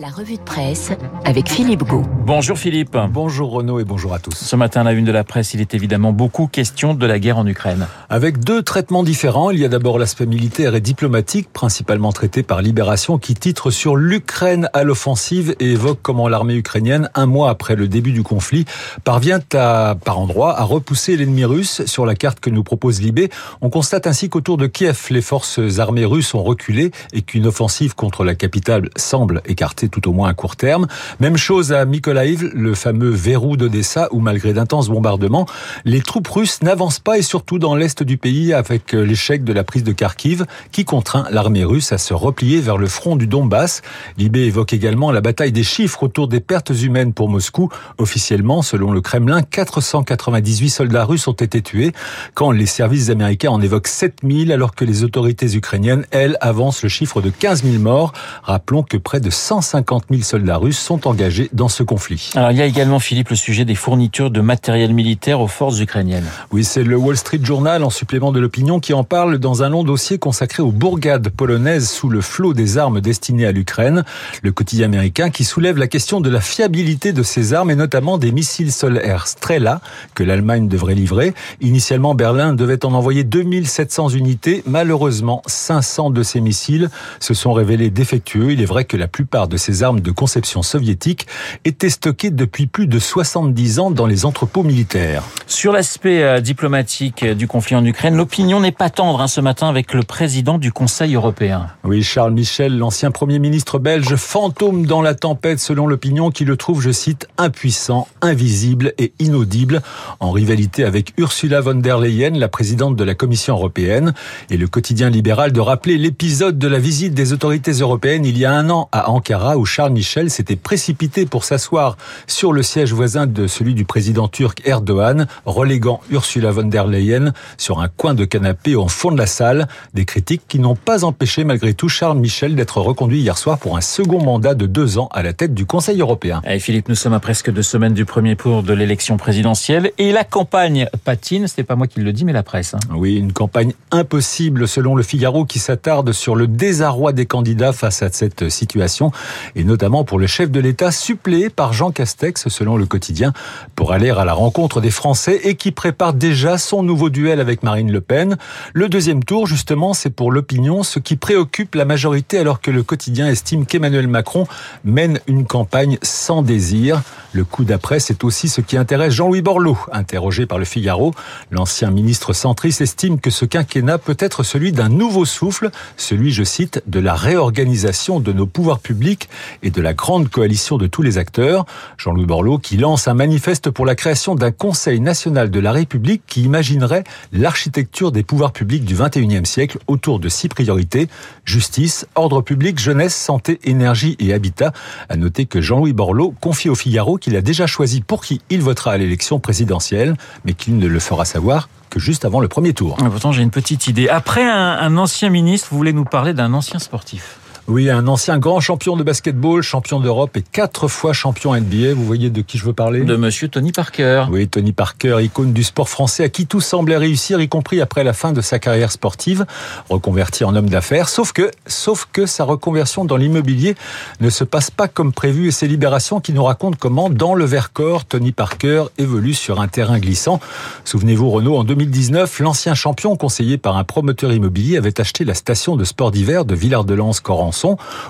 La revue de presse avec Philippe Gau. Bonjour Philippe. Bonjour Renaud et bonjour à tous. Ce matin, à la une de la presse, il est évidemment beaucoup question de la guerre en Ukraine. Avec deux traitements différents, il y a d'abord l'aspect militaire et diplomatique, principalement traité par Libération, qui titre sur l'Ukraine à l'offensive et évoque comment l'armée ukrainienne, un mois après le début du conflit, parvient à, par endroits à repousser l'ennemi russe sur la carte que nous propose Libé. On constate ainsi qu'autour de Kiev, les forces armées russes ont reculé et qu'une offensive contre la capitale semble écartée tout au moins à court terme. Même chose à Mykolaiv, le fameux verrou d'Odessa, où malgré d'intenses bombardements, les troupes russes n'avancent pas et surtout dans l'est du pays avec l'échec de la prise de Kharkiv qui contraint l'armée russe à se replier vers le front du Donbass. Libé évoque également la bataille des chiffres autour des pertes humaines pour Moscou. Officiellement, selon le Kremlin, 498 soldats russes ont été tués quand les services américains en évoquent 7000 alors que les autorités ukrainiennes, elles, avancent le chiffre de 15 000 morts. Rappelons que près de 150 50 000 soldats russes sont engagés dans ce conflit. Alors il y a également, Philippe, le sujet des fournitures de matériel militaire aux forces ukrainiennes. Oui, c'est le Wall Street Journal, en supplément de l'opinion, qui en parle dans un long dossier consacré aux bourgades polonaises sous le flot des armes destinées à l'Ukraine. Le quotidien américain qui soulève la question de la fiabilité de ces armes et notamment des missiles solaires Strela que l'Allemagne devrait livrer. Initialement, Berlin devait en envoyer 2700 unités. Malheureusement, 500 de ces missiles se sont révélés défectueux. Il est vrai que la plupart de ces armes de conception soviétique étaient stockées depuis plus de 70 ans dans les entrepôts militaires. Sur l'aspect euh, diplomatique du conflit en Ukraine, l'opinion n'est pas tendre hein, ce matin avec le président du Conseil européen. Oui, Charles Michel, l'ancien Premier ministre belge, fantôme dans la tempête selon l'opinion qui le trouve, je cite, impuissant, invisible et inaudible, en rivalité avec Ursula von der Leyen, la présidente de la Commission européenne, et le quotidien libéral de rappeler l'épisode de la visite des autorités européennes il y a un an à Ankara où Charles Michel s'était précipité pour s'asseoir sur le siège voisin de celui du président turc Erdogan, reléguant Ursula von der Leyen sur un coin de canapé au fond de la salle. Des critiques qui n'ont pas empêché malgré tout Charles Michel d'être reconduit hier soir pour un second mandat de deux ans à la tête du Conseil européen. Et Philippe, nous sommes à presque deux semaines du premier tour de l'élection présidentielle et la campagne patine. Ce n'est pas moi qui le dis, mais la presse. Hein. Oui, une campagne impossible selon le Figaro qui s'attarde sur le désarroi des candidats face à cette situation et notamment pour le chef de l'État suppléé par Jean Castex, selon le quotidien, pour aller à la rencontre des Français et qui prépare déjà son nouveau duel avec Marine Le Pen. Le deuxième tour, justement, c'est pour l'opinion ce qui préoccupe la majorité alors que le quotidien estime qu'Emmanuel Macron mène une campagne sans désir. Le coup d'après, c'est aussi ce qui intéresse Jean-Louis Borloo, interrogé par le Figaro. L'ancien ministre centriste estime que ce quinquennat peut être celui d'un nouveau souffle, celui, je cite, de la réorganisation de nos pouvoirs publics et de la grande coalition de tous les acteurs. Jean-Louis Borloo qui lance un manifeste pour la création d'un Conseil national de la République qui imaginerait l'architecture des pouvoirs publics du 21e siècle autour de six priorités justice, ordre public, jeunesse, santé, énergie et habitat. À noter que Jean-Louis Borloo confie au Figaro qu'il a déjà choisi pour qui il votera à l'élection présidentielle, mais qu'il ne le fera savoir que juste avant le premier tour. Pourtant, j'ai une petite idée. Après un, un ancien ministre, vous voulez nous parler d'un ancien sportif? Oui, un ancien grand champion de basketball, champion d'Europe et quatre fois champion NBA. Vous voyez de qui je veux parler De monsieur Tony Parker. Oui, Tony Parker, icône du sport français à qui tout semblait réussir, y compris après la fin de sa carrière sportive, reconverti en homme d'affaires. Sauf que, sauf que sa reconversion dans l'immobilier ne se passe pas comme prévu et c'est Libération qui nous raconte comment, dans le Vercors, Tony Parker évolue sur un terrain glissant. Souvenez-vous, Renault, en 2019, l'ancien champion conseillé par un promoteur immobilier avait acheté la station de sport d'hiver de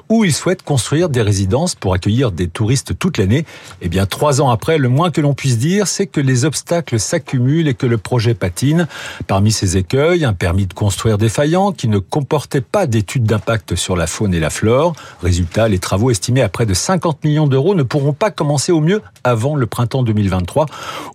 Où il souhaite construire des résidences pour accueillir des touristes toute l'année. Eh bien, trois ans après, le moins que l'on puisse dire, c'est que les obstacles s'accumulent et que le projet patine. Parmi ces écueils, un permis de construire défaillant qui ne comportait pas d'études d'impact sur la faune et la flore. Résultat, les travaux estimés à près de 50 millions d'euros ne pourront pas commencer au mieux avant le printemps 2023.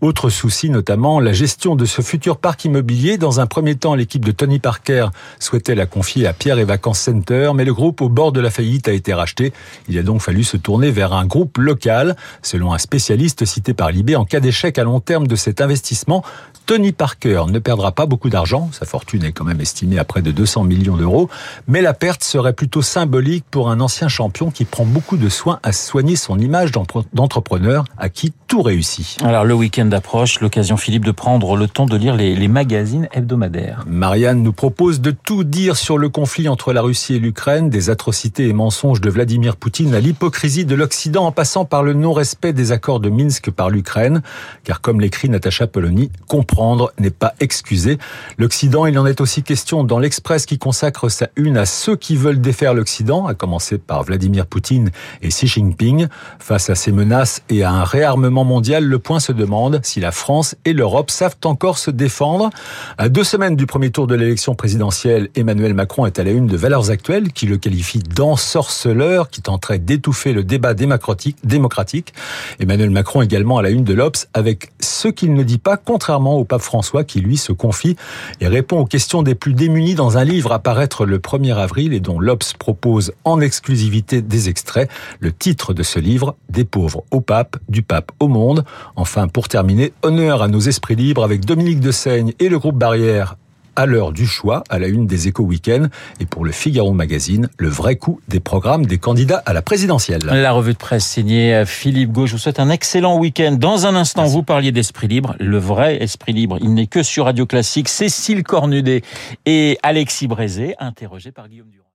Autre souci, notamment la gestion de ce futur parc immobilier. Dans un premier temps, l'équipe de Tony Parker souhaitait la confier à Pierre et Vacances Center, mais le groupe au bord de la faillite a été racheté. Il a donc fallu se tourner vers un groupe local. Selon un spécialiste cité par Libé, en cas d'échec à long terme de cet investissement, Tony Parker ne perdra pas beaucoup d'argent, sa fortune est quand même estimée à près de 200 millions d'euros, mais la perte serait plutôt symbolique pour un ancien champion qui prend beaucoup de soin à soigner son image d'entrepreneur à qui tout réussi. Alors le week-end approche, l'occasion Philippe de prendre le temps de lire les, les magazines hebdomadaires. Marianne nous propose de tout dire sur le conflit entre la Russie et l'Ukraine, des atrocités et mensonges de Vladimir Poutine à l'hypocrisie de l'Occident en passant par le non-respect des accords de Minsk par l'Ukraine. Car comme l'écrit Natacha Polony, comprendre n'est pas excuser. L'Occident, il en est aussi question dans l'Express qui consacre sa une à ceux qui veulent défaire l'Occident, à commencer par Vladimir Poutine et Xi Jinping. Face à ces menaces et à un réarmement mondial, le point se demande si la France et l'Europe savent encore se défendre. À deux semaines du premier tour de l'élection présidentielle, Emmanuel Macron est à la une de Valeurs Actuelles qui le qualifie d'ensorceleur qui tenterait d'étouffer le débat démocratique. Emmanuel Macron également à la une de l'Obs avec ce qu'il ne dit pas, contrairement au pape François qui lui se confie et répond aux questions des plus démunis dans un livre à paraître le 1er avril et dont l'Obs propose en exclusivité des extraits. Le titre de ce livre, Des pauvres au pape, du pape au monde. Enfin, pour terminer, honneur à nos esprits libres avec Dominique de Seigne et le groupe Barrière à l'heure du choix, à la une des échos week-end, et pour le Figaro Magazine, le vrai coup des programmes des candidats à la présidentielle. La revue de presse signée Philippe Gauche. Je vous souhaite un excellent week-end. Dans un instant, Merci. vous parliez d'esprit libre. Le vrai esprit libre, il n'est que sur Radio Classique. Cécile Cornudet et Alexis Brézé, interrogés par Guillaume Durand.